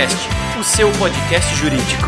Juriscast, o seu podcast jurídico.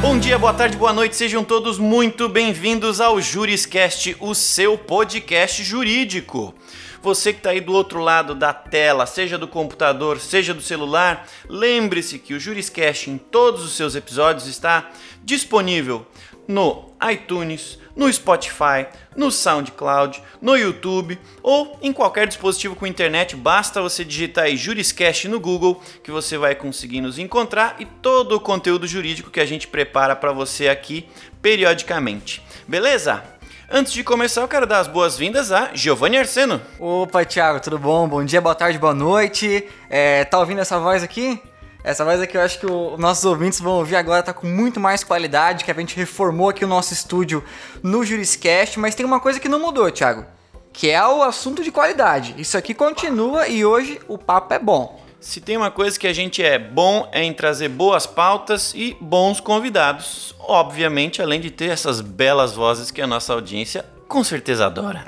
Bom dia, boa tarde, boa noite, sejam todos muito bem-vindos ao Juriscast, o seu podcast jurídico. Você que está aí do outro lado da tela, seja do computador, seja do celular, lembre-se que o Juriscast em todos os seus episódios está disponível no iTunes, no Spotify, no SoundCloud, no YouTube ou em qualquer dispositivo com internet. Basta você digitar aí Juriscast no Google que você vai conseguir nos encontrar e todo o conteúdo jurídico que a gente prepara para você aqui periodicamente. Beleza? Antes de começar, eu quero dar as boas-vindas a Giovanni Arseno. Opa, Thiago, tudo bom? Bom dia, boa tarde, boa noite. É, tá ouvindo essa voz aqui? Essa voz aqui eu acho que os nossos ouvintes vão ouvir agora, tá com muito mais qualidade, que a gente reformou aqui o nosso estúdio no Juriscast, mas tem uma coisa que não mudou, Thiago, que é o assunto de qualidade. Isso aqui continua e hoje o papo é bom. Se tem uma coisa que a gente é bom é em trazer boas pautas e bons convidados. Obviamente, além de ter essas belas vozes que a nossa audiência com certeza adora.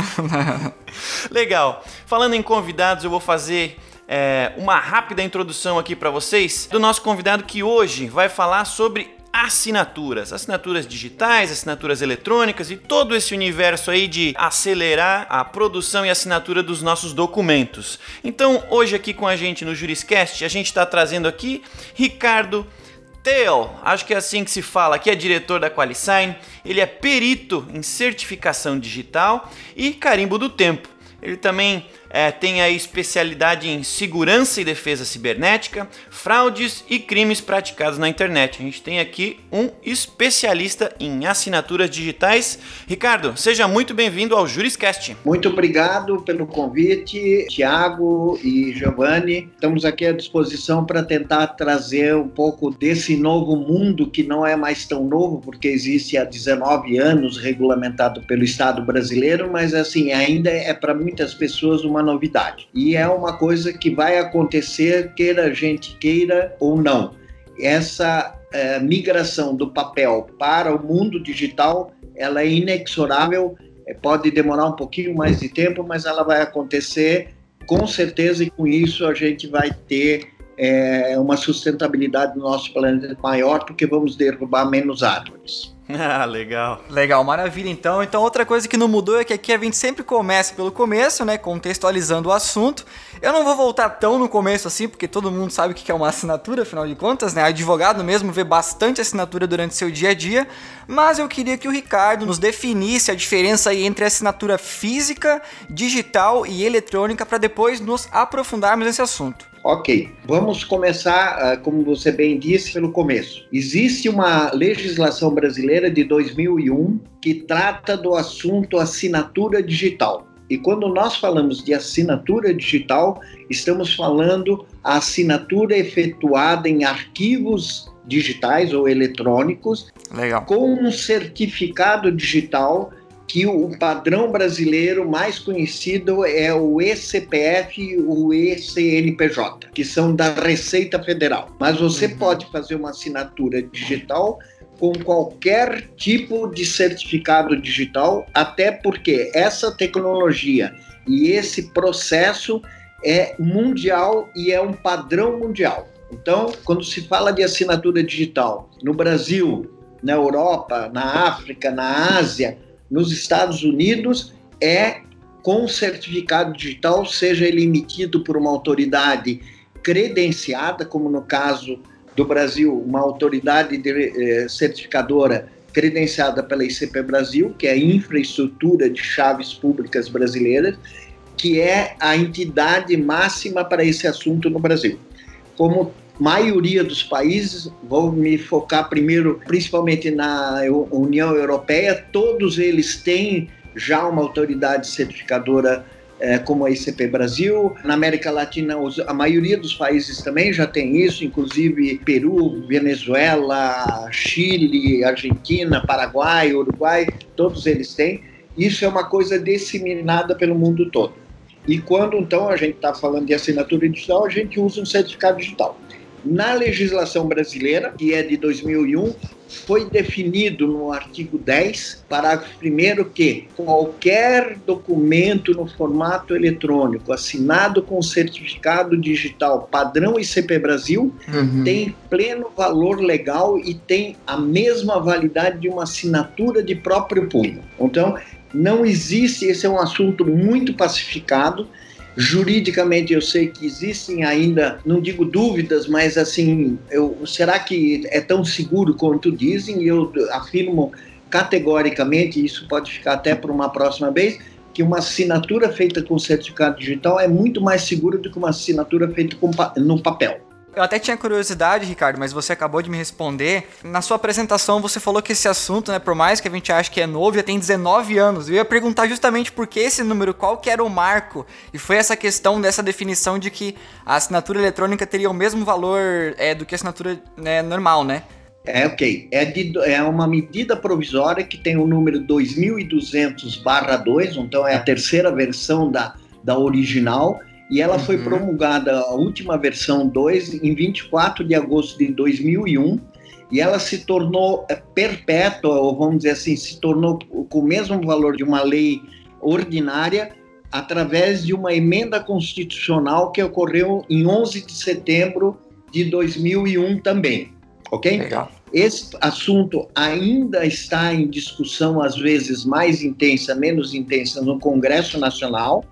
Legal. Falando em convidados, eu vou fazer é, uma rápida introdução aqui para vocês do nosso convidado que hoje vai falar sobre assinaturas, assinaturas digitais, assinaturas eletrônicas e todo esse universo aí de acelerar a produção e assinatura dos nossos documentos. Então, hoje aqui com a gente no Juriscast, a gente está trazendo aqui Ricardo Theo, acho que é assim que se fala, que é diretor da Qualisign, ele é perito em certificação digital e carimbo do tempo. Ele também é, tem a especialidade em segurança e defesa cibernética, fraudes e crimes praticados na internet. A gente tem aqui um especialista em assinaturas digitais. Ricardo, seja muito bem-vindo ao Juriscast. Muito obrigado pelo convite, Tiago e Giovanni. Estamos aqui à disposição para tentar trazer um pouco desse novo mundo que não é mais tão novo, porque existe há 19 anos regulamentado pelo Estado brasileiro, mas assim, ainda é para muitas pessoas uma uma novidade. E é uma coisa que vai acontecer, queira a gente queira ou não. Essa é, migração do papel para o mundo digital, ela é inexorável, é, pode demorar um pouquinho mais de tempo, mas ela vai acontecer com certeza e com isso a gente vai ter é, uma sustentabilidade do nosso planeta maior porque vamos derrubar menos árvores. Ah, legal. Legal, maravilha então. Então, outra coisa que não mudou é que aqui a gente sempre começa pelo começo, né? Contextualizando o assunto. Eu não vou voltar tão no começo assim, porque todo mundo sabe o que é uma assinatura, afinal de contas, né? Advogado mesmo vê bastante assinatura durante seu dia a dia. Mas eu queria que o Ricardo nos definisse a diferença aí entre assinatura física, digital e eletrônica para depois nos aprofundarmos nesse assunto. Ok, vamos começar, ah, como você bem disse, pelo começo. Existe uma legislação brasileira de 2001 que trata do assunto assinatura digital. E quando nós falamos de assinatura digital, estamos falando a assinatura efetuada em arquivos digitais ou eletrônicos Legal. com um certificado digital que o padrão brasileiro mais conhecido é o ECPF e o ECNPJ, que são da Receita Federal. Mas você uhum. pode fazer uma assinatura digital com qualquer tipo de certificado digital, até porque essa tecnologia e esse processo é mundial e é um padrão mundial. Então, quando se fala de assinatura digital no Brasil, na Europa, na África, na Ásia, nos Estados Unidos é com certificado digital, seja ele emitido por uma autoridade credenciada, como no caso do Brasil, uma autoridade de, eh, certificadora credenciada pela ICP Brasil, que é a Infraestrutura de Chaves Públicas Brasileiras, que é a entidade máxima para esse assunto no Brasil. Como maioria dos países, vou me focar primeiro, principalmente na União Europeia, todos eles têm já uma autoridade certificadora é, como a ICP Brasil. Na América Latina, a maioria dos países também já tem isso, inclusive Peru, Venezuela, Chile, Argentina, Paraguai, Uruguai, todos eles têm. Isso é uma coisa disseminada pelo mundo todo. E quando então a gente está falando de assinatura digital, a gente usa um certificado digital. Na legislação brasileira, que é de 2001, foi definido no artigo 10, parágrafo 1 que qualquer documento no formato eletrônico assinado com certificado digital padrão ICP Brasil uhum. tem pleno valor legal e tem a mesma validade de uma assinatura de próprio punho. Então, não existe, esse é um assunto muito pacificado, Juridicamente, eu sei que existem ainda, não digo dúvidas, mas assim, eu, será que é tão seguro quanto dizem? Eu afirmo categoricamente, isso pode ficar até para uma próxima vez, que uma assinatura feita com certificado digital é muito mais segura do que uma assinatura feita no papel. Eu até tinha curiosidade, Ricardo, mas você acabou de me responder. Na sua apresentação, você falou que esse assunto, né, por mais que a gente ache que é novo, já tem 19 anos. Eu ia perguntar justamente por que esse número, qual que era o marco. E foi essa questão dessa definição de que a assinatura eletrônica teria o mesmo valor é, do que a assinatura né, normal, né? É, ok. É, de, é uma medida provisória que tem o número 2200-2, então é a terceira versão da, da original e ela uhum. foi promulgada, a última versão 2, em 24 de agosto de 2001, e ela se tornou é, perpétua, ou vamos dizer assim, se tornou com o mesmo valor de uma lei ordinária, através de uma emenda constitucional que ocorreu em 11 de setembro de 2001 também, ok? Legal. Esse assunto ainda está em discussão, às vezes mais intensa, menos intensa, no Congresso Nacional,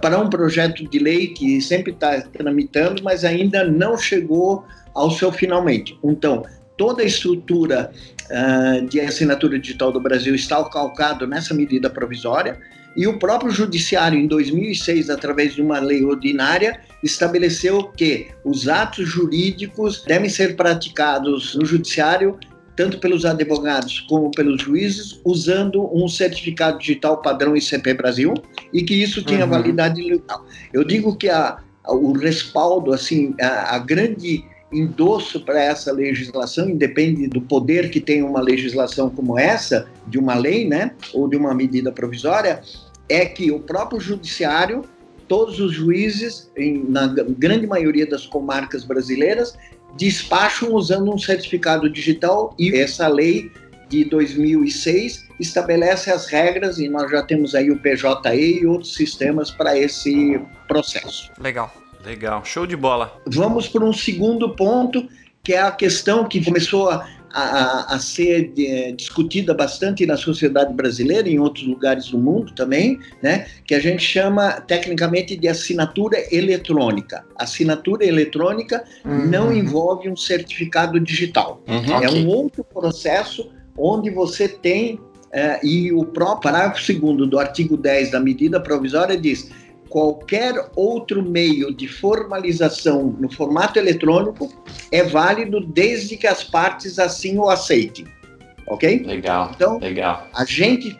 para um projeto de lei que sempre está tramitando, mas ainda não chegou ao seu finalmente. Então, toda a estrutura uh, de assinatura digital do Brasil está calcado nessa medida provisória e o próprio judiciário em 2006 através de uma lei ordinária estabeleceu que os atos jurídicos devem ser praticados no judiciário tanto pelos advogados como pelos juízes, usando um certificado digital padrão ICP Brasil e que isso tinha uhum. validade legal. Eu digo que a, a, o respaldo, assim, a, a grande endosso para essa legislação, independe do poder que tem uma legislação como essa, de uma lei, né, ou de uma medida provisória, é que o próprio judiciário, todos os juízes, em, na grande maioria das comarcas brasileiras, despacham usando um certificado digital e essa lei de 2006 estabelece as regras e nós já temos aí o PJE e outros sistemas para esse processo. Legal. Legal, show de bola. Vamos para um segundo ponto, que é a questão que começou a, a, a ser de, discutida bastante na sociedade brasileira e em outros lugares do mundo também, né, que a gente chama tecnicamente de assinatura eletrônica. Assinatura eletrônica uhum. não envolve um certificado digital. Uhum, é okay. um outro processo onde você tem, é, e o próprio parágrafo 2 do artigo 10 da medida provisória diz qualquer outro meio de formalização no formato eletrônico é válido desde que as partes assim o aceitem. Ok? Legal. Então, legal. a gente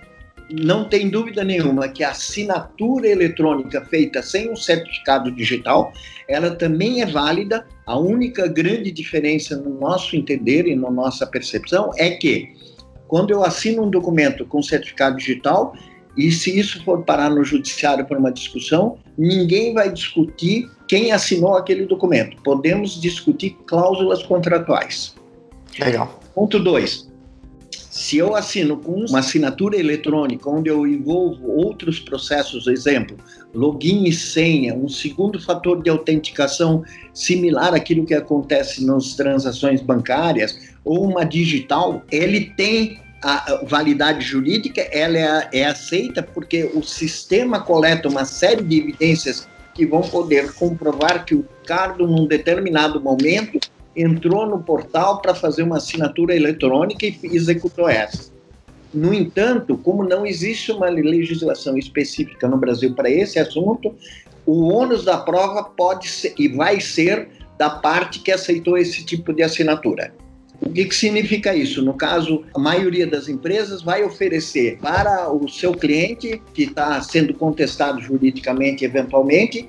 não tem dúvida nenhuma que a assinatura eletrônica feita sem um certificado digital, ela também é válida. A única grande diferença no nosso entender e na nossa percepção é que quando eu assino um documento com certificado digital, e se isso for parar no judiciário por uma discussão, ninguém vai discutir quem assinou aquele documento. Podemos discutir cláusulas contratuais. Legal. Ponto 2. Se eu assino com uma assinatura eletrônica, onde eu envolvo outros processos, exemplo, login e senha, um segundo fator de autenticação similar àquilo que acontece nas transações bancárias, ou uma digital, ele tem a validade jurídica ela é, é aceita porque o sistema coleta uma série de evidências que vão poder comprovar que o Ricardo, num determinado momento, entrou no portal para fazer uma assinatura eletrônica e executou essa. No entanto, como não existe uma legislação específica no Brasil para esse assunto, o ônus da prova pode ser e vai ser da parte que aceitou esse tipo de assinatura. O que, que significa isso? No caso, a maioria das empresas vai oferecer para o seu cliente, que está sendo contestado juridicamente eventualmente,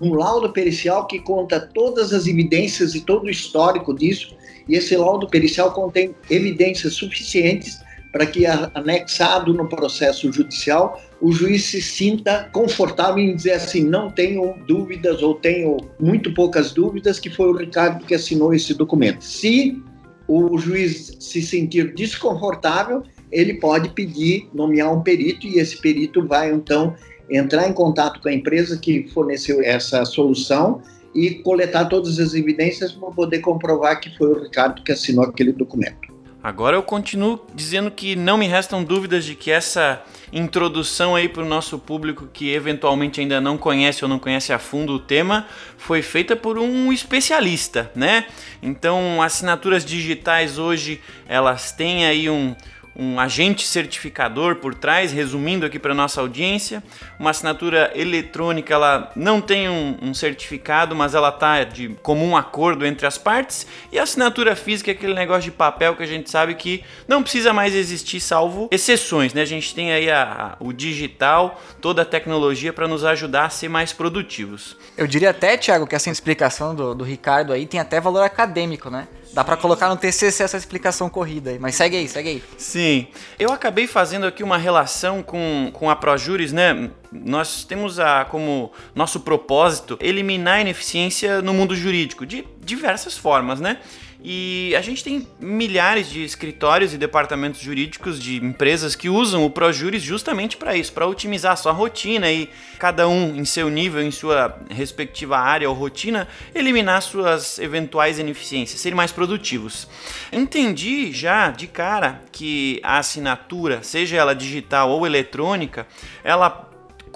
um laudo pericial que conta todas as evidências e todo o histórico disso, e esse laudo pericial contém evidências suficientes para que, anexado no processo judicial, o juiz se sinta confortável em dizer assim: não tenho dúvidas ou tenho muito poucas dúvidas que foi o Ricardo que assinou esse documento. Se o juiz se sentir desconfortável, ele pode pedir nomear um perito e esse perito vai então entrar em contato com a empresa que forneceu essa solução e coletar todas as evidências para poder comprovar que foi o Ricardo que assinou aquele documento. Agora eu continuo dizendo que não me restam dúvidas de que essa introdução aí para o nosso público que eventualmente ainda não conhece ou não conhece a fundo o tema foi feita por um especialista, né? Então, assinaturas digitais hoje elas têm aí um, um agente certificador por trás, resumindo aqui para nossa audiência. Uma assinatura eletrônica, ela não tem um, um certificado, mas ela está de comum acordo entre as partes. E a assinatura física é aquele negócio de papel que a gente sabe que não precisa mais existir, salvo exceções, né? A gente tem aí a, a, o digital, toda a tecnologia para nos ajudar a ser mais produtivos. Eu diria até, Thiago, que essa explicação do, do Ricardo aí tem até valor acadêmico, né? Dá para colocar no TCC essa explicação corrida aí, mas segue aí, segue aí. Sim, eu acabei fazendo aqui uma relação com, com a ProJuris, né? Nós temos a, como nosso propósito eliminar a ineficiência no mundo jurídico, de diversas formas, né? E a gente tem milhares de escritórios e departamentos jurídicos de empresas que usam o ProJuris justamente para isso, para otimizar a sua rotina e cada um em seu nível, em sua respectiva área ou rotina, eliminar suas eventuais ineficiências, serem mais produtivos. Entendi já de cara que a assinatura, seja ela digital ou eletrônica, ela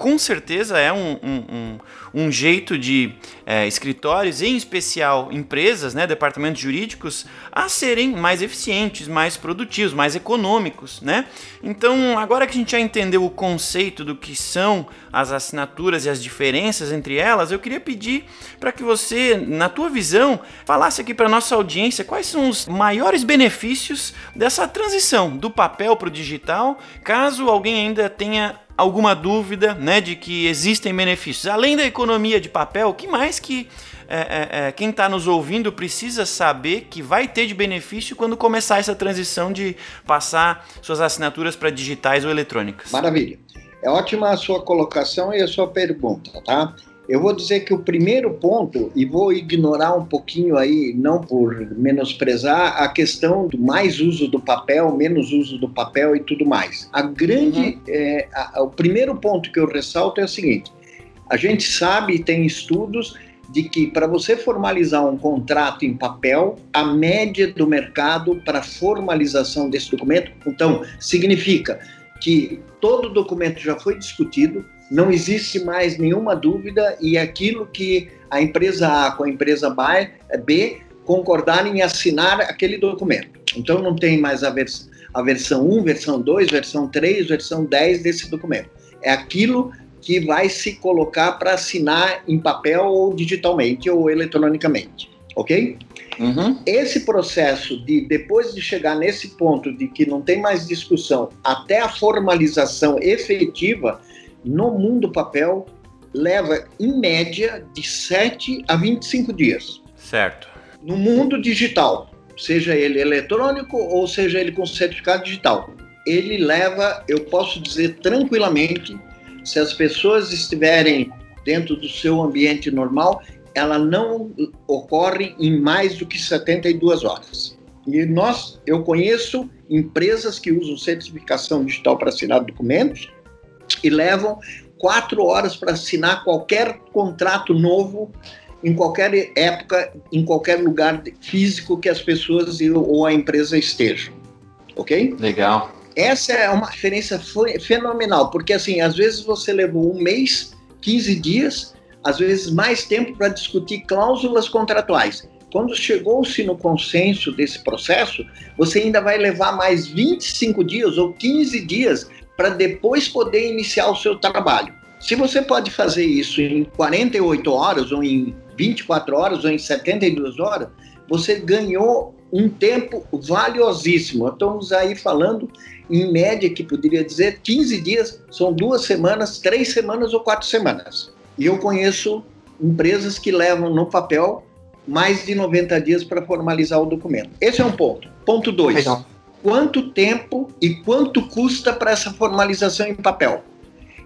com certeza é um, um, um, um jeito de é, escritórios, em especial empresas, né, departamentos jurídicos, a serem mais eficientes, mais produtivos, mais econômicos. Né? Então, agora que a gente já entendeu o conceito do que são as assinaturas e as diferenças entre elas, eu queria pedir para que você, na tua visão, falasse aqui para nossa audiência quais são os maiores benefícios dessa transição do papel para o digital, caso alguém ainda tenha alguma dúvida né, de que existem benefícios. Além da economia de papel, o que mais que é, é, é, quem está nos ouvindo precisa saber que vai ter de benefício quando começar essa transição de passar suas assinaturas para digitais ou eletrônicas? Maravilha. É ótima a sua colocação e a sua pergunta, tá? Eu vou dizer que o primeiro ponto, e vou ignorar um pouquinho aí, não por menosprezar, a questão do mais uso do papel, menos uso do papel e tudo mais. A grande, uhum. é, a, o primeiro ponto que eu ressalto é o seguinte: a gente sabe, tem estudos de que para você formalizar um contrato em papel, a média do mercado para formalização desse documento, então, significa que todo documento já foi discutido, não existe mais nenhuma dúvida e aquilo que a empresa A com a empresa B concordarem em assinar aquele documento. Então não tem mais a, vers a versão 1, versão 2, versão 3, versão 10 desse documento. É aquilo que vai se colocar para assinar em papel ou digitalmente ou eletronicamente, ok? Uhum. Esse processo de, depois de chegar nesse ponto de que não tem mais discussão, até a formalização efetiva, no mundo papel leva, em média, de 7 a 25 dias. Certo. No mundo digital, seja ele eletrônico ou seja ele com certificado digital, ele leva, eu posso dizer tranquilamente, se as pessoas estiverem dentro do seu ambiente normal, ela não ocorre em mais do que 72 horas. E nós, eu conheço empresas que usam certificação digital para assinar documentos e levam quatro horas para assinar qualquer contrato novo em qualquer época, em qualquer lugar físico que as pessoas ou a empresa estejam. Ok? Legal. Essa é uma diferença fenomenal, porque assim, às vezes você levou um mês, 15 dias, às vezes mais tempo para discutir cláusulas contratuais. Quando chegou-se no consenso desse processo, você ainda vai levar mais 25 dias ou 15 dias para depois poder iniciar o seu trabalho. Se você pode fazer isso em 48 horas, ou em 24 horas, ou em 72 horas, você ganhou um tempo valiosíssimo. Estamos aí falando, em média, que poderia dizer 15 dias, são duas semanas, três semanas ou quatro semanas. E eu conheço empresas que levam no papel mais de 90 dias para formalizar o documento. Esse é um ponto. Ponto 2 quanto tempo e quanto custa para essa formalização em papel.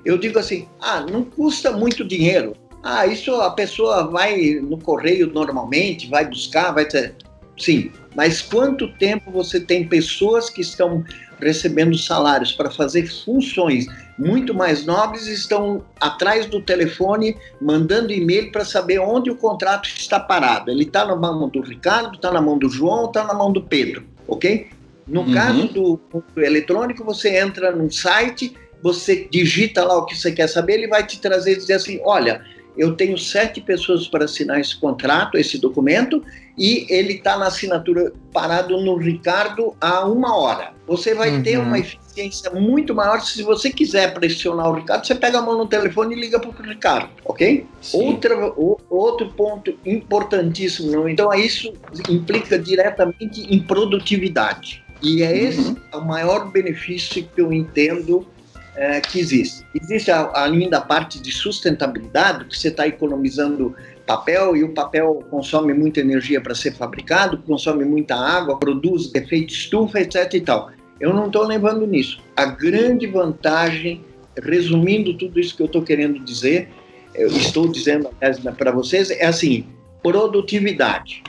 Eu digo assim: ah, não custa muito dinheiro. Ah, isso a pessoa vai no correio normalmente, vai buscar, vai ter. Sim, mas quanto tempo você tem pessoas que estão recebendo salários para fazer funções muito mais nobres estão atrás do telefone mandando e-mail para saber onde o contrato está parado. Ele está na mão do Ricardo, está na mão do João, está na mão do Pedro, ok? No uhum. caso do, do eletrônico, você entra num site, você digita lá o que você quer saber, ele vai te trazer e dizer assim: olha, eu tenho sete pessoas para assinar esse contrato, esse documento, e ele está na assinatura parado no Ricardo há uma hora. Você vai uhum. ter uma eficiência muito maior se você quiser pressionar o Ricardo, você pega a mão no telefone e liga para o Ricardo, ok? Outra, o, outro ponto importantíssimo, então isso implica diretamente em produtividade. E é esse uhum. o maior benefício que eu entendo é, que existe. Existe ainda a parte de sustentabilidade, que você está economizando papel e o papel consome muita energia para ser fabricado, consome muita água, produz efeito estufa, etc. e tal. Eu não estou levando nisso. A grande vantagem, resumindo tudo isso que eu estou querendo dizer, eu estou dizendo para vocês, é assim: produtividade.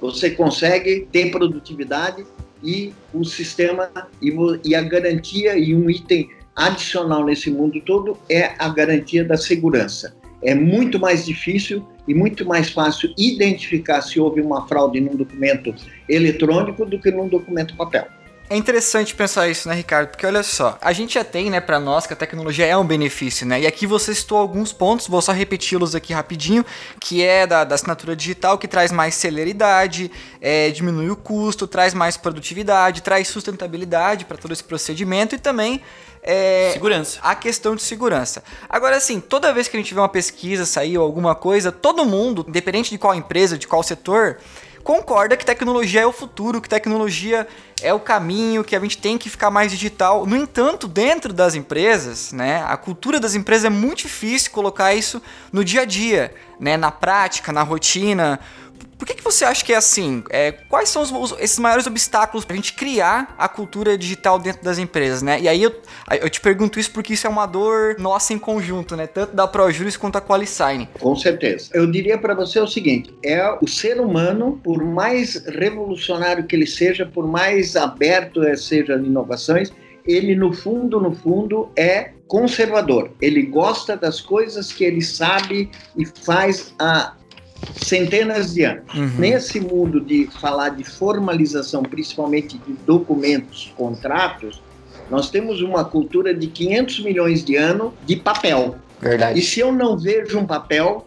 Você consegue ter produtividade e o sistema e, a garantia e um item adicional nesse mundo todo é a garantia da segurança. É muito mais difícil e muito mais fácil identificar se houve uma fraude num documento eletrônico do que num documento papel. É interessante pensar isso, né, Ricardo? Porque olha só, a gente já tem, né, para nós que a tecnologia é um benefício, né? E aqui você citou alguns pontos, vou só repeti-los aqui rapidinho, que é da, da, assinatura digital, que traz mais celeridade, é, diminui o custo, traz mais produtividade, traz sustentabilidade para todo esse procedimento e também é, segurança. A questão de segurança. Agora, assim, toda vez que a gente vê uma pesquisa sair ou alguma coisa, todo mundo, independente de qual empresa, de qual setor, concorda que tecnologia é o futuro, que tecnologia é o caminho, que a gente tem que ficar mais digital. No entanto, dentro das empresas, né, a cultura das empresas é muito difícil colocar isso no dia a dia, né, na prática, na rotina. Por que, que você acha que é assim? É, quais são os, os, esses maiores obstáculos para a gente criar a cultura digital dentro das empresas, né? E aí eu, eu te pergunto isso porque isso é uma dor nossa em conjunto, né? Tanto da ProJuris quanto da Qualisign. Com certeza. Eu diria para você o seguinte: é o ser humano, por mais revolucionário que ele seja, por mais aberto seja as inovações, ele no fundo, no fundo, é conservador. Ele gosta das coisas que ele sabe e faz a centenas de anos. Uhum. Nesse mundo de falar de formalização, principalmente de documentos, contratos, nós temos uma cultura de 500 milhões de anos de papel. Verdade. E se eu não vejo um papel,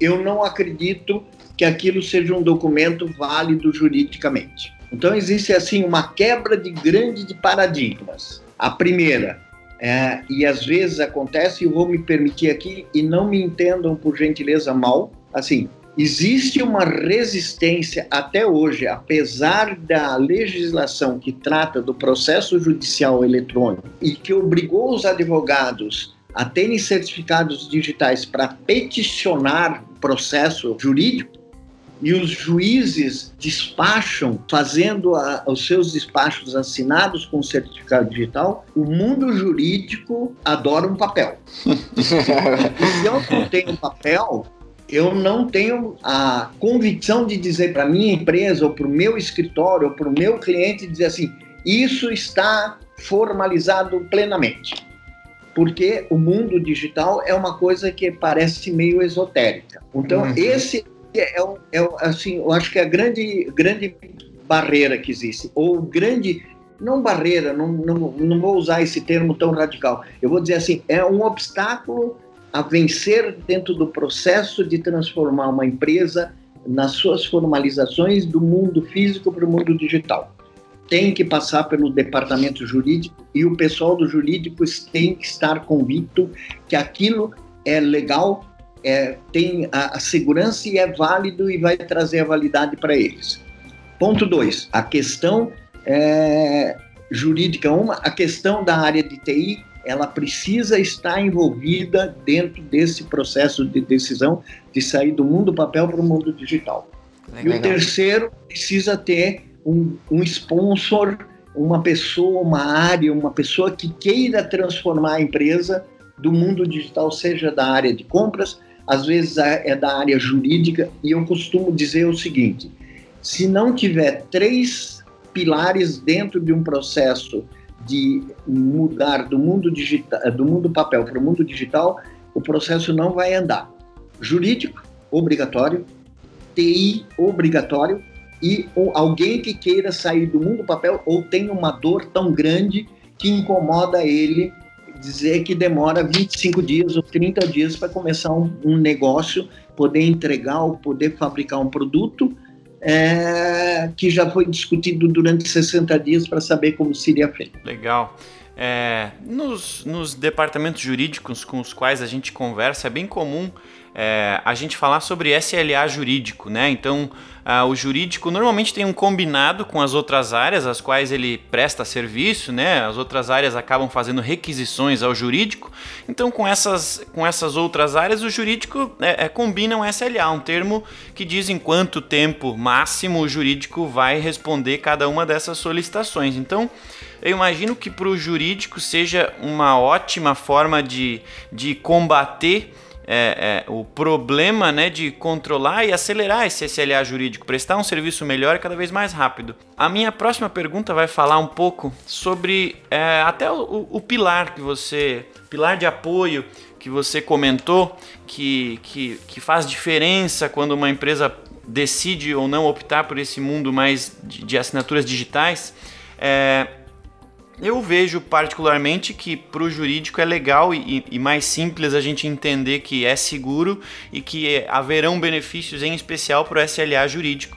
eu não acredito que aquilo seja um documento válido juridicamente. Então existe assim uma quebra de grande de paradigmas. A primeira, é, e às vezes acontece, e eu vou me permitir aqui, e não me entendam por gentileza mal, assim, Existe uma resistência até hoje, apesar da legislação que trata do processo judicial eletrônico e que obrigou os advogados a terem certificados digitais para peticionar o processo jurídico, e os juízes despacham, fazendo a, os seus despachos assinados com certificado digital, o mundo jurídico adora um papel. se eu não tenho um papel, eu não tenho a convicção de dizer para minha empresa, ou para o meu escritório, ou para o meu cliente, dizer assim: isso está formalizado plenamente. Porque o mundo digital é uma coisa que parece meio esotérica. Então, uhum. esse é, é, assim, eu acho que é a grande, grande barreira que existe, ou grande não barreira, não, não, não vou usar esse termo tão radical. Eu vou dizer assim, é um obstáculo a vencer dentro do processo de transformar uma empresa nas suas formalizações do mundo físico para o mundo digital. Tem que passar pelo departamento jurídico e o pessoal do jurídico tem que estar convicto que aquilo é legal, é, tem a, a segurança e é válido e vai trazer a validade para eles. Ponto 2. A questão é, jurídica, uma, a questão da área de TI ela precisa estar envolvida dentro desse processo de decisão de sair do mundo papel para o mundo digital. Legal. E o terceiro precisa ter um, um sponsor, uma pessoa, uma área, uma pessoa que queira transformar a empresa do mundo digital, seja da área de compras, às vezes é da área jurídica, e eu costumo dizer o seguinte: Se não tiver três pilares dentro de um processo de mudar do mundo digital, do mundo papel para o mundo digital, o processo não vai andar. Jurídico, obrigatório, TI, obrigatório, e alguém que queira sair do mundo papel ou tem uma dor tão grande que incomoda ele dizer que demora 25 dias ou 30 dias para começar um, um, negócio, poder entregar ou poder fabricar um produto é, que já foi discutido durante 60 dias para saber como seria feito. Legal. É, nos, nos departamentos jurídicos com os quais a gente conversa, é bem comum é, a gente falar sobre SLA jurídico, né? Então, uh, o jurídico normalmente tem um combinado com as outras áreas às quais ele presta serviço, né? As outras áreas acabam fazendo requisições ao jurídico. Então, com essas, com essas outras áreas, o jurídico é, é, combina um SLA, um termo que diz em quanto tempo máximo o jurídico vai responder cada uma dessas solicitações. Então, eu imagino que para o jurídico seja uma ótima forma de, de combater é, é, o problema né, de controlar e acelerar esse SLA jurídico, prestar um serviço melhor e cada vez mais rápido. A minha próxima pergunta vai falar um pouco sobre é, até o, o, pilar que você, pilar de apoio que você comentou, que, que, que faz diferença quando uma empresa decide ou não optar por esse mundo mais de, de assinaturas digitais. É, eu vejo particularmente que para o jurídico é legal e, e, mais simples a gente entender que é seguro e que haverão benefícios em especial para o SLA jurídico.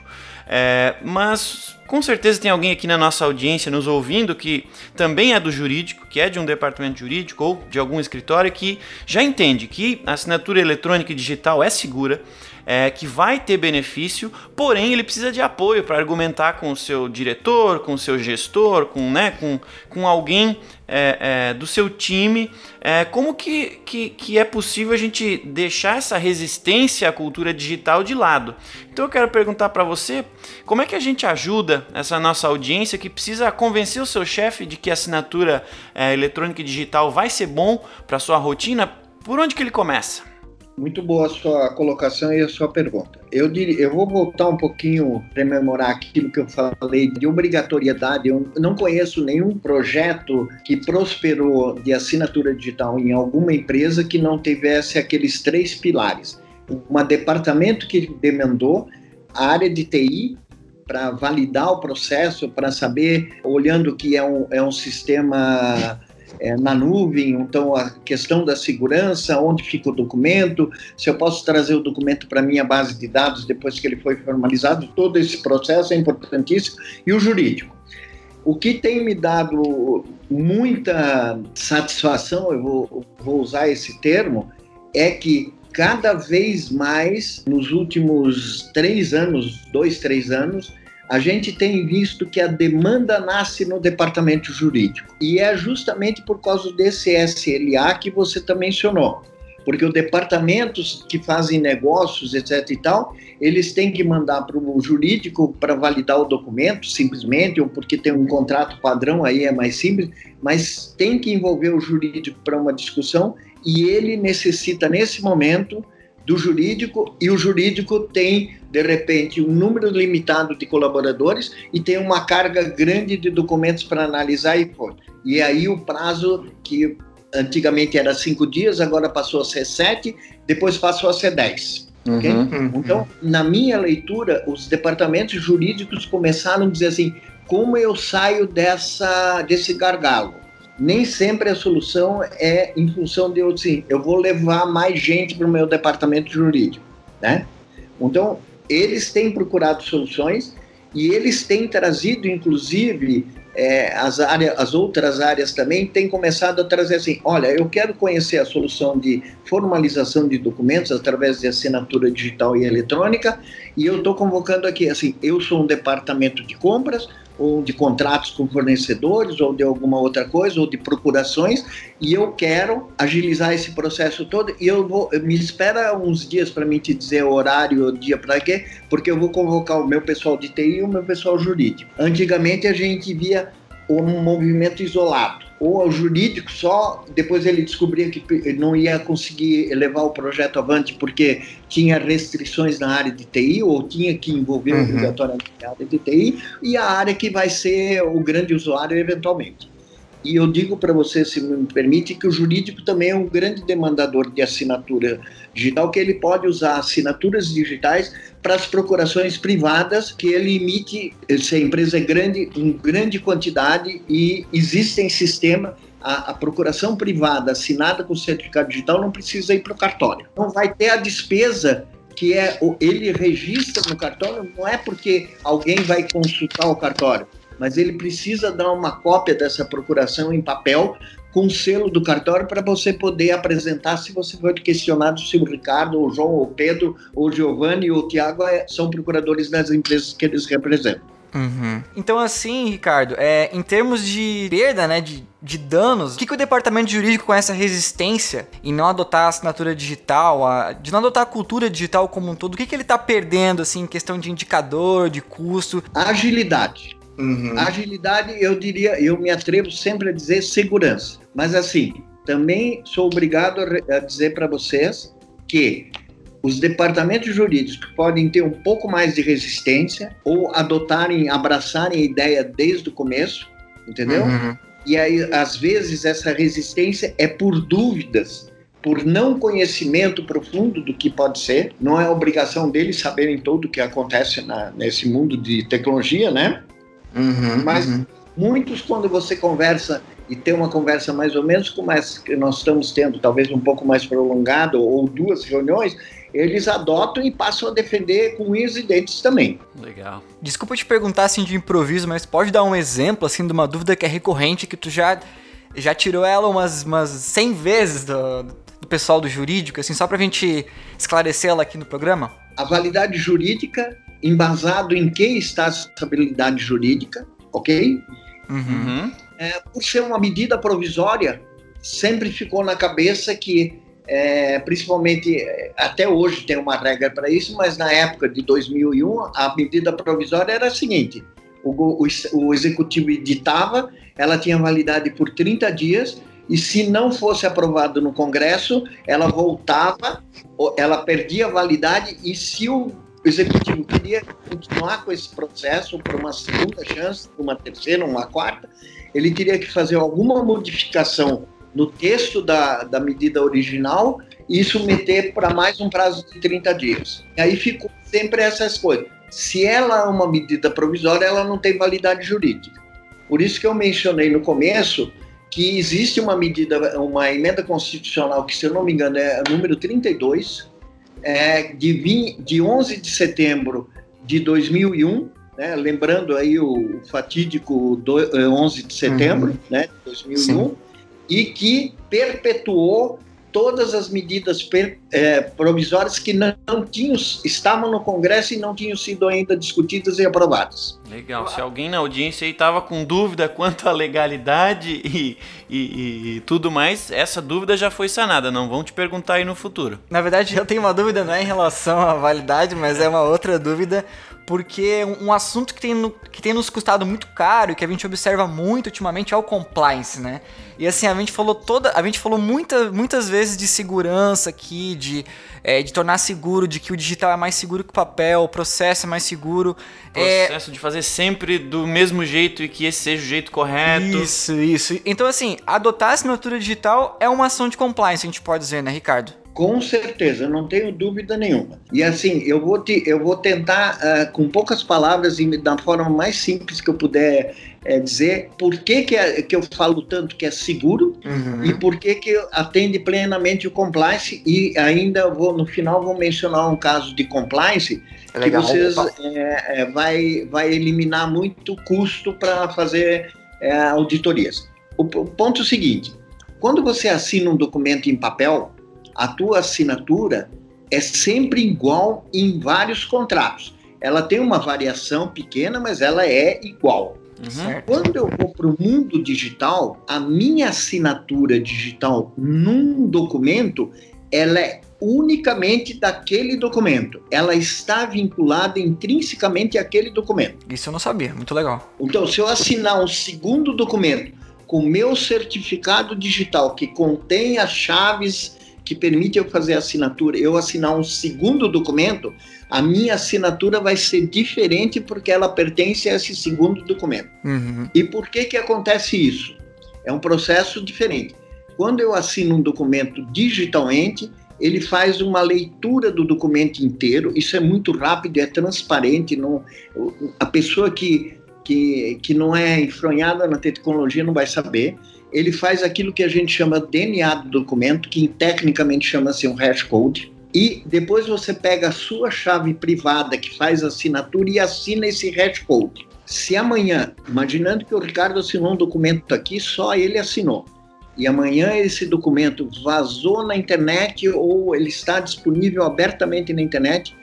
É, mas com certeza tem alguém aqui na nossa audiência nos ouvindo que também é do jurídico, que é de um departamento jurídico ou de algum escritório que já entende que a assinatura eletrônica e digital é segura, é, que vai ter benefício, porém ele precisa de apoio para argumentar com o seu diretor, com o seu gestor, com, né, com, com alguém é, é, do seu time. É, como que, que, que é possível a gente deixar essa resistência à cultura digital de lado? Então eu quero perguntar para você como é que a gente ajuda essa nossa audiência que precisa convencer o seu chefe de que a assinatura é, eletrônica e digital vai ser bom para sua rotina. Por onde que ele começa? Muito boa a sua colocação e a sua pergunta. Eu, diria, eu vou voltar um pouquinho, rememorar aquilo que eu falei de obrigatoriedade. Eu não conheço nenhum projeto que prosperou de assinatura digital em alguma empresa que não tivesse aqueles três pilares. Um departamento que demandou, a área de TI, para validar o processo, para saber, olhando que é um, é um sistema é, na nuvem, então a questão da segurança, onde fica o documento, se eu posso trazer o documento para minha base de dados depois que ele foi formalizado, todo esse processo é importantíssimo, e o jurídico. O que tem me dado muita satisfação, eu vou, vou usar esse termo, é que cada vez mais, nos últimos três anos, dois, três anos, a gente tem visto que a demanda nasce no departamento jurídico. E é justamente por causa desse SLA que você também mencionou. Porque os departamentos que fazem negócios, etc e tal, eles têm que mandar para o jurídico para validar o documento, simplesmente, ou porque tem um contrato padrão, aí é mais simples, mas tem que envolver o jurídico para uma discussão e ele necessita, nesse momento, do jurídico e o jurídico tem, de repente, um número limitado de colaboradores e tem uma carga grande de documentos para analisar e pôr. E aí o prazo que antigamente era cinco dias, agora passou a ser sete, depois passou a ser dez. Uhum, okay? uhum. Então, na minha leitura, os departamentos jurídicos começaram a dizer assim: como eu saio dessa, desse gargalo? Nem sempre a solução é em função de eu, assim, eu vou levar mais gente para o meu departamento jurídico, né? Então, eles têm procurado soluções e eles têm trazido, inclusive, é, as, áreas, as outras áreas também têm começado a trazer assim, olha, eu quero conhecer a solução de formalização de documentos através de assinatura digital e eletrônica e eu estou convocando aqui, assim, eu sou um departamento de compras, ou de contratos com fornecedores, ou de alguma outra coisa, ou de procurações, e eu quero agilizar esse processo todo, e eu vou, me espera uns dias para mim te dizer o horário, o dia para quê, porque eu vou convocar o meu pessoal de TI e o meu pessoal jurídico. Antigamente a gente via um movimento isolado. Ou ao jurídico só, depois ele descobria que não ia conseguir levar o projeto avante porque tinha restrições na área de TI, ou tinha que envolver uhum. obrigatoriamente a área de TI, e a área que vai ser o grande usuário eventualmente. E eu digo para você, se me permite, que o jurídico também é um grande demandador de assinatura digital, que ele pode usar assinaturas digitais para as procurações privadas, que ele emite, se a empresa é grande, em grande quantidade e existem sistemas a, a, procuração privada assinada com certificado digital não precisa ir para o cartório. Não vai ter a despesa que é ele registra no cartório, não é porque alguém vai consultar o cartório, mas ele precisa dar uma cópia dessa procuração em papel com selo do cartório para você poder apresentar se você for questionado se o Ricardo, ou o João, ou o Pedro, ou o Giovanni ou o Tiago é, são procuradores das empresas que eles representam. Uhum. Então, assim, Ricardo, é, em termos de perda, né, de, de danos, o que, que o departamento jurídico com essa resistência em não adotar a assinatura digital, a, de não adotar a cultura digital como um todo, o que, que ele está perdendo, assim, em questão de indicador, de custo? Agilidade. Uhum. Agilidade, eu diria, eu me atrevo sempre a dizer segurança. Mas assim, também sou obrigado a dizer para vocês que os departamentos jurídicos podem ter um pouco mais de resistência ou adotarem, abraçarem a ideia desde o começo, entendeu? Uhum. E aí, às vezes, essa resistência é por dúvidas, por não conhecimento profundo do que pode ser. Não é obrigação deles saberem tudo o que acontece na, nesse mundo de tecnologia, né? Uhum, Mas uhum. muitos, quando você conversa e tem uma conversa mais ou menos como essa que nós estamos tendo, talvez um pouco mais prolongado, ou duas reuniões, eles adotam e passam a defender com unhas e dentes também. Legal. Desculpa te perguntar assim de improviso, mas pode dar um exemplo assim de uma dúvida que é recorrente que tu já já tirou ela umas, umas 100 vezes do, do pessoal do jurídico, assim, só pra gente esclarecer ela aqui no programa? A validade jurídica embasado em que está essa habilidade jurídica, ok? Uhum. É, por ser uma medida provisória, sempre ficou na cabeça que, é, principalmente, é, até hoje tem uma regra para isso, mas na época de 2001, a medida provisória era a seguinte: o, o, o executivo editava, ela tinha validade por 30 dias, e se não fosse aprovado no Congresso, ela voltava, ela perdia a validade, e se o o executivo queria continuar com esse processo para uma segunda chance, uma terceira, uma quarta, ele teria que fazer alguma modificação no texto da, da medida original e submeter para mais um prazo de 30 dias. E aí ficou sempre essas coisas. Se ela é uma medida provisória, ela não tem validade jurídica. Por isso que eu mencionei no começo que existe uma medida, uma emenda constitucional que, se eu não me engano, é o número 32, é, de, 20, de 11 de setembro de 2001, né, lembrando aí o fatídico do, 11 é, de setembro uhum. né, de 2001, Sim. e que perpetuou todas as medidas per, é, provisórias que não, não, tinham, estavam no Congresso e não tinham sido ainda discutidas e aprovadas. Legal. Se alguém na audiência aí estava com dúvida quanto à legalidade e, e, e, tudo mais, essa dúvida já foi sanada. Não vão te perguntar aí no futuro. Na verdade, eu tenho uma dúvida não é em relação à validade, mas é uma outra dúvida porque um assunto que tem, no, que tem nos custado muito caro e que a gente observa muito ultimamente é o compliance, né? E assim, a gente falou toda. A gente falou muita, muitas vezes de segurança aqui, de, é, de tornar seguro, de que o digital é mais seguro que o papel, o processo é mais seguro. É processo é... de fazer sempre do mesmo jeito e que esse seja o jeito correto. Isso, isso. Então, assim, adotar a assinatura digital é uma ação de compliance, a gente pode dizer, né, Ricardo? Com certeza, não tenho dúvida nenhuma. E assim, eu vou, te, eu vou tentar, uh, com poucas palavras e da forma mais simples que eu puder é, dizer, por que, que, é, que eu falo tanto que é seguro uhum. e por que, que atende plenamente o compliance. E ainda vou, no final, vou mencionar um caso de compliance é que vocês é, vai, vai eliminar muito custo para fazer auditorias. O, o ponto é seguinte: quando você assina um documento em papel, a tua assinatura é sempre igual em vários contratos. Ela tem uma variação pequena, mas ela é igual. Uhum. Quando eu vou para o mundo digital, a minha assinatura digital num documento, ela é unicamente daquele documento. Ela está vinculada intrinsecamente àquele documento. Isso eu não sabia, muito legal. Então, se eu assinar um segundo documento com meu certificado digital, que contém as chaves que permite eu fazer a assinatura, eu assinar um segundo documento, a minha assinatura vai ser diferente porque ela pertence a esse segundo documento. Uhum. E por que que acontece isso? É um processo diferente. Quando eu assino um documento digitalmente, ele faz uma leitura do documento inteiro. Isso é muito rápido, é transparente. Não, a pessoa que, que, que não é enfronhada na tecnologia não vai saber ele faz aquilo que a gente chama DNA do documento, que tecnicamente chama-se um hash code. E depois você pega a sua chave privada que faz a assinatura e assina esse hash code. Se amanhã, imaginando que o Ricardo assinou um documento aqui, só ele assinou, e amanhã esse documento vazou na internet ou ele está disponível abertamente na internet,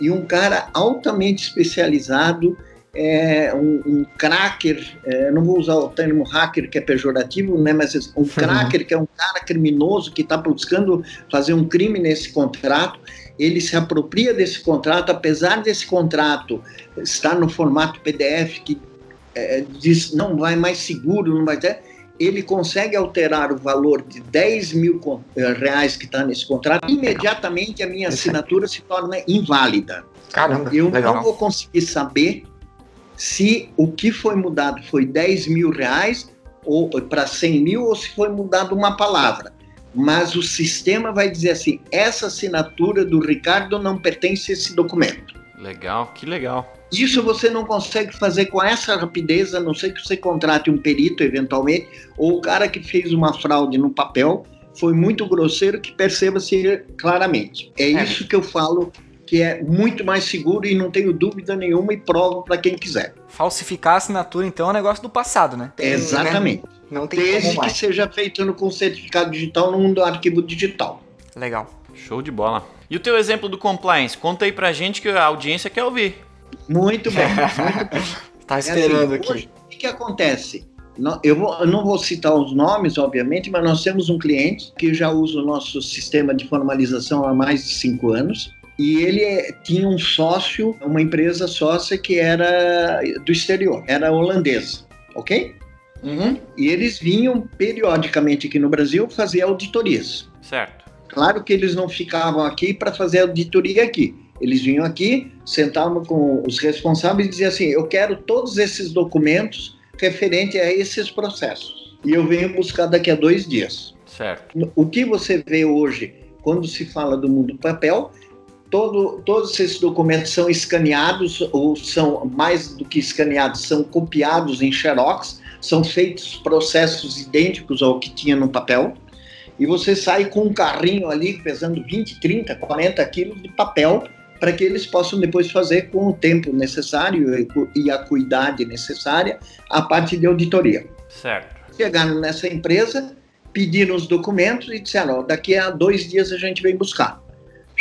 e um cara altamente especializado é, um, um cracker, é, não vou usar o termo hacker que é pejorativo, né, mas um cracker que é um cara criminoso que está buscando fazer um crime nesse contrato, ele se apropria desse contrato, apesar desse contrato estar no formato PDF que é, diz não vai mais seguro, não vai ter, ele consegue alterar o valor de 10 mil é, reais que está nesse contrato, imediatamente a minha assinatura se torna inválida. Caramba, eu legal. não vou conseguir saber se o que foi mudado foi 10 mil reais ou para 100 mil ou se foi mudado uma palavra. Mas o sistema vai dizer assim: essa assinatura do Ricardo não pertence a esse documento. Legal, que legal. Isso você não consegue fazer com essa rapidez, a não ser que você contrate um perito eventualmente, ou o cara que fez uma fraude no papel foi muito grosseiro que perceba-se claramente. É, é isso que eu falo que é muito mais seguro e não tenho dúvida nenhuma e provo para quem quiser. Falsificar a assinatura, então, é um negócio do passado, né? Tem, Exatamente. Né? Não tem Desde que seja feito no, com certificado digital no arquivo digital. Legal. Show de bola. E o teu exemplo do compliance? Conta aí pra gente que a audiência quer ouvir. Muito bem, muito bem. tá esperando é assim, aqui. o que acontece? Eu, vou, eu, não vou citar os nomes, obviamente, mas nós temos um cliente que já usa o nosso sistema de formalização há mais de cinco anos e ele é, tinha um sócio, uma empresa sócia que era do exterior, era holandesa, ok? Uhum. E eles vinham periodicamente aqui no Brasil fazer auditorias. Certo. Claro que eles não ficavam aqui para fazer auditoria aqui. Eles vinham aqui, sentavam com os responsáveis e diziam assim: Eu quero todos esses documentos referente a esses processos. E eu venho buscar daqui a dois dias. Certo. O que você vê hoje, quando se fala do mundo papel, Todo, todos esses documentos são escaneados, ou são mais do que escaneados, são copiados em Xerox, são feitos processos idênticos ao que tinha no papel, e você sai com um carrinho ali pesando 20, 30, 40 quilos de papel para que eles possam depois fazer com o tempo necessário e a cuidade necessária a parte de auditoria. Certo. Chegaram nessa empresa, pediram os documentos e disseram: daqui a dois dias a gente vem buscar.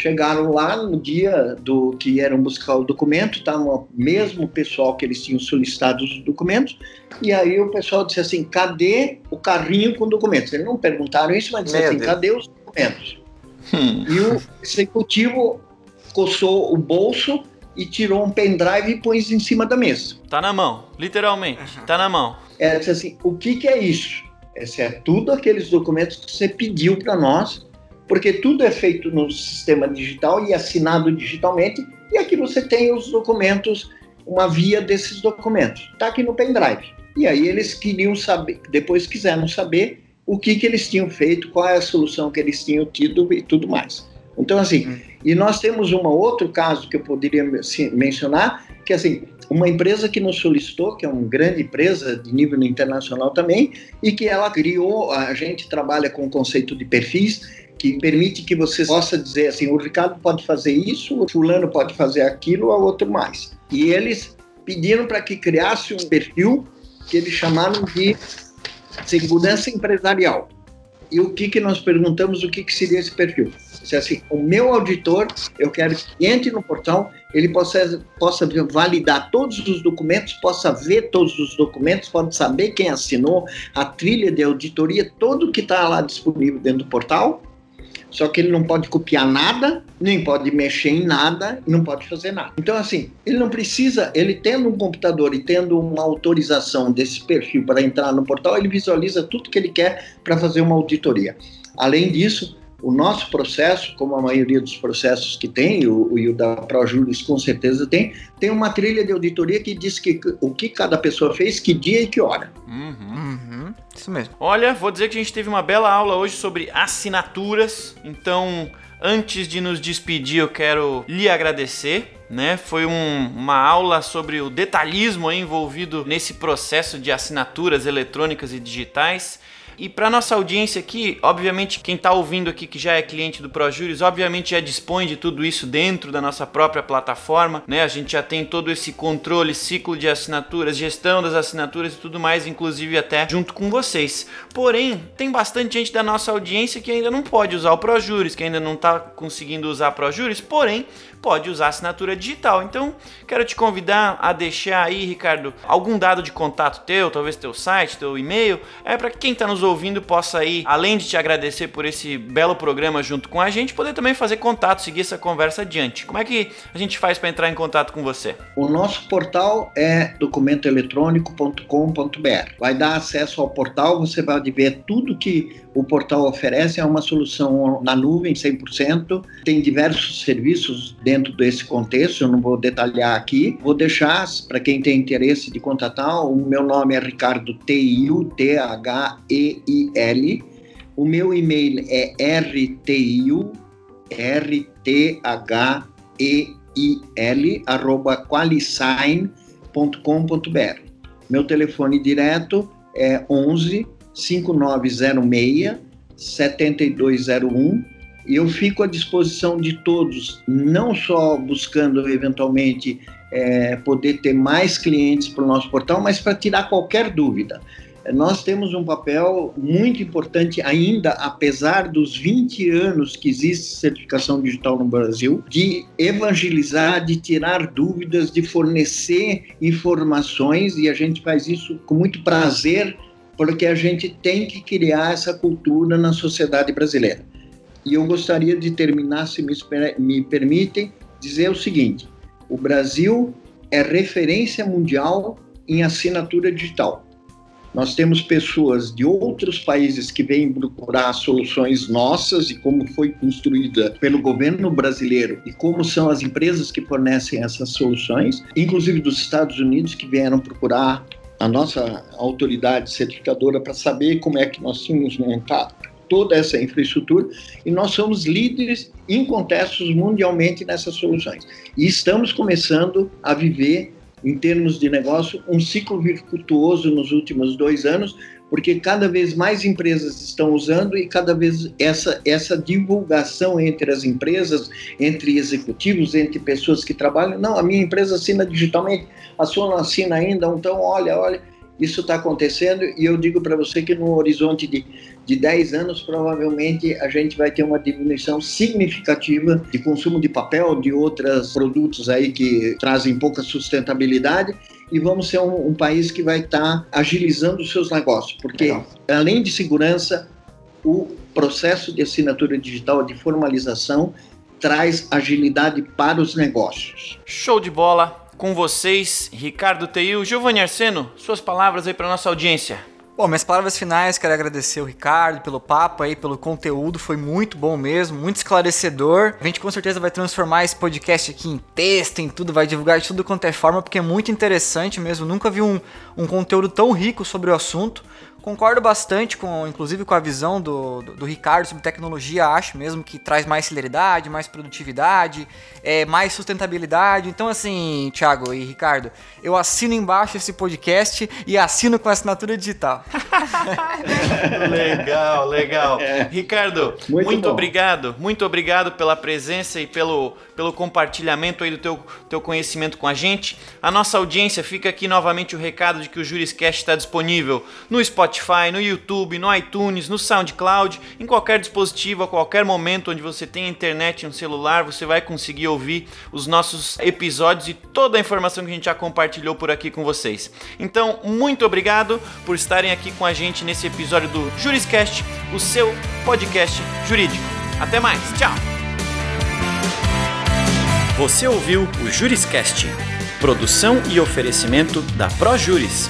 Chegaram lá no dia do que eram buscar o documento, estava o mesmo pessoal que eles tinham solicitado os documentos, e aí o pessoal disse assim: cadê o carrinho com documentos? Eles não perguntaram isso, mas disseram assim: Deus. cadê os documentos? Hum. E o executivo coçou o bolso e tirou um pendrive e pôs em cima da mesa. Tá na mão, literalmente, uhum. tá na mão. É, disse assim: o que, que é isso? Esse é tudo aqueles documentos que você pediu para nós porque tudo é feito no sistema digital e assinado digitalmente, e aqui você tem os documentos, uma via desses documentos. Está aqui no pendrive. E aí eles queriam saber, depois quiseram saber o que, que eles tinham feito, qual é a solução que eles tinham tido e tudo mais. Então, assim, hum. e nós temos um outro caso que eu poderia mencionar, que assim, uma empresa que nos solicitou, que é uma grande empresa de nível internacional também, e que ela criou, a gente trabalha com o conceito de perfis, que permite que você possa dizer assim, o Ricardo pode fazer isso, o fulano pode fazer aquilo, o outro mais. E eles pediram para que criasse um perfil que eles chamaram de segurança empresarial. E o que, que nós perguntamos, o que, que seria esse perfil? Se assim, o meu auditor, eu quero que entre no portal, ele possa, possa validar todos os documentos, possa ver todos os documentos, pode saber quem assinou, a trilha de auditoria, tudo que está lá disponível dentro do portal, Só que ele não pode copiar nada, nem pode mexer em nada, não pode fazer nada. Então, assim, ele não precisa, ele tendo um computador e tendo uma autorização desse perfil para entrar no portal, ele visualiza tudo que ele quer para fazer uma auditoria. Além disso, o nosso processo, como a maioria dos processos que tem, o, o, o da ProJuris com certeza tem, tem uma trilha de auditoria que diz que, o que cada pessoa fez, que dia e que hora. Uhum. Isso mesmo. Olha, vou dizer que a gente teve uma bela aula hoje sobre assinaturas, então antes de nos despedir eu quero lhe agradecer né? Foi um, uma aula sobre o detalhismo envolvido nesse processo de assinaturas eletrônicas e digitais. E para nossa audiência aqui, obviamente quem está ouvindo aqui que já é cliente do ProJuris, obviamente já dispõe de tudo isso dentro da nossa própria plataforma, né? A gente já tem todo esse controle, ciclo de assinaturas, gestão das assinaturas e tudo mais, inclusive até junto com vocês. Porém, tem bastante gente da nossa audiência que ainda não pode usar o ProJuris, que ainda não está conseguindo usar ProJuris, porém pode usar assinatura digital. Então, quero te convidar a deixar aí, Ricardo, algum dado de contato teu, talvez teu site, teu e-mail, é para que quem está nos ouvindo possa aí, além de te agradecer por esse belo programa junto com a gente, poder também fazer contato, seguir essa conversa adiante. Como é que a gente faz para entrar em contato com você? O nosso portal é documentoeletrônico.com.br. Vai dar acesso ao portal, você vai ver tudo que o portal oferece, é uma solução na nuvem 100%, tem diversos serviços dentro desse contexto, eu não vou detalhar aqui. Vou deixar, para quem tem interesse de contatar, o meu nome é Ricardo T-I-U, T-H-E-I-L. O meu e-mail é rtiu, R-T-H-E-I-L, arroba qualisign.com.br. Meu telefone direto é 11 5906 7201 e eu fico à disposição de todos, não só buscando eventualmente é, poder ter mais clientes para o nosso portal, mas para tirar qualquer dúvida. Nós temos um papel muito importante ainda, apesar dos 20 anos que existe certificação digital no Brasil, de evangelizar, de tirar dúvidas, de fornecer informações, e a gente faz isso com muito prazer, porque a gente tem que criar essa cultura na sociedade brasileira. E eu gostaria de terminar, se me, me permitem, dizer o seguinte: o Brasil é referência mundial em assinatura digital. Nós temos pessoas de outros países que vêm procurar soluções nossas e como foi construída pelo governo brasileiro e como são as empresas que fornecem essas soluções, inclusive dos Estados Unidos que vieram procurar a nossa autoridade certificadora para saber como é que nós tínhamos montado toda essa infraestrutura e nós somos líderes incontestos mundialmente nessas soluções. E estamos começando a viver, em termos de negócio, um ciclo virtuoso nos últimos dois anos, porque cada vez mais empresas estão usando e cada vez essa, essa divulgação entre as empresas, entre executivos, entre pessoas que trabalham, não, a minha empresa assina digitalmente, a sua não assina ainda, então olha, olha, isso está acontecendo e eu digo para você que no horizonte de, de 10 anos, provavelmente a gente vai ter uma diminuição significativa de consumo de papel, de outros produtos aí que trazem pouca sustentabilidade e vamos ser um, um país que vai estar tá agilizando os seus negócios, porque Legal. além de segurança, o processo de assinatura digital de formalização traz agilidade para os negócios. Show de bola! Com vocês, Ricardo Teil, Giovanni Arseno, suas palavras aí para nossa audiência. Bom, minhas palavras finais, quero agradecer o Ricardo pelo papo aí, pelo conteúdo, foi muito bom mesmo, muito esclarecedor. A gente com certeza vai transformar esse podcast aqui em texto, em tudo, vai divulgar de tudo quanto é forma, porque é muito interessante mesmo. Nunca vi um, um conteúdo tão rico sobre o assunto. Concordo bastante com, inclusive, com a visão do, do, do, Ricardo sobre tecnologia, acho mesmo que traz mais celeridade, mais produtividade, é, mais sustentabilidade. Então, assim, Thiago e Ricardo, eu assino embaixo esse podcast e assino com assinatura digital. legal, legal. É. Ricardo, muito, muito obrigado, muito obrigado pela presença e pelo, pelo compartilhamento aí do teu, teu conhecimento com a gente. A nossa audiência fica aqui novamente o recado de que o Juriscast está disponível no Spotify Spotify, no YouTube, no iTunes, no SoundCloud, em qualquer dispositivo, a qualquer momento onde você tem internet e um celular, você vai conseguir ouvir os nossos episódios e toda a informação que a gente já compartilhou por aqui com vocês. Então, muito obrigado por estarem aqui com a gente nesse episódio do Juriscast, o seu podcast jurídico. Até mais, tchau! Você ouviu o Juriscast, produção e oferecimento da ProJuris,